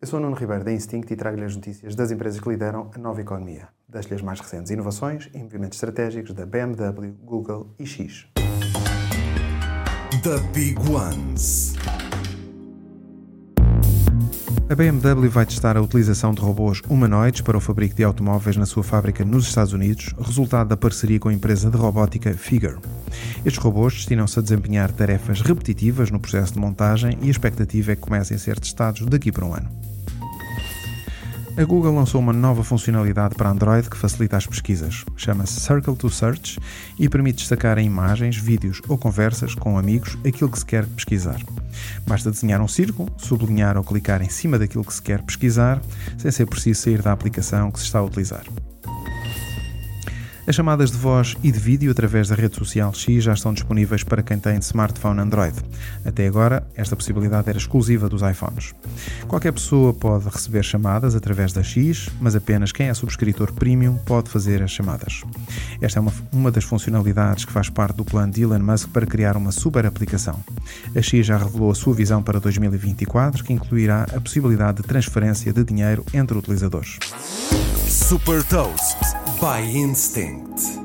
Eu sou o Nuno Ribeiro da Instinct e trago-lhe as notícias das empresas que lideram a nova economia. Das-lhe as mais recentes inovações e movimentos estratégicos da BMW, Google e X. The Big Ones. A BMW vai testar a utilização de robôs humanoides para o fabrico de automóveis na sua fábrica nos Estados Unidos, resultado da parceria com a empresa de robótica Figure. Estes robôs destinam-se a desempenhar tarefas repetitivas no processo de montagem e a expectativa é que comecem a ser testados daqui para um ano. A Google lançou uma nova funcionalidade para Android que facilita as pesquisas. Chama-se Circle to Search e permite destacar em imagens, vídeos ou conversas com amigos aquilo que se quer pesquisar. Basta desenhar um círculo, sublinhar ou clicar em cima daquilo que se quer pesquisar, sem ser preciso sair da aplicação que se está a utilizar. As chamadas de voz e de vídeo através da rede social X já estão disponíveis para quem tem smartphone Android. Até agora, esta possibilidade era exclusiva dos iPhones. Qualquer pessoa pode receber chamadas através da X, mas apenas quem é subscritor premium pode fazer as chamadas. Esta é uma, uma das funcionalidades que faz parte do plano de Elon Musk para criar uma super aplicação. A X já revelou a sua visão para 2024, que incluirá a possibilidade de transferência de dinheiro entre utilizadores. Super Toast by Instinct.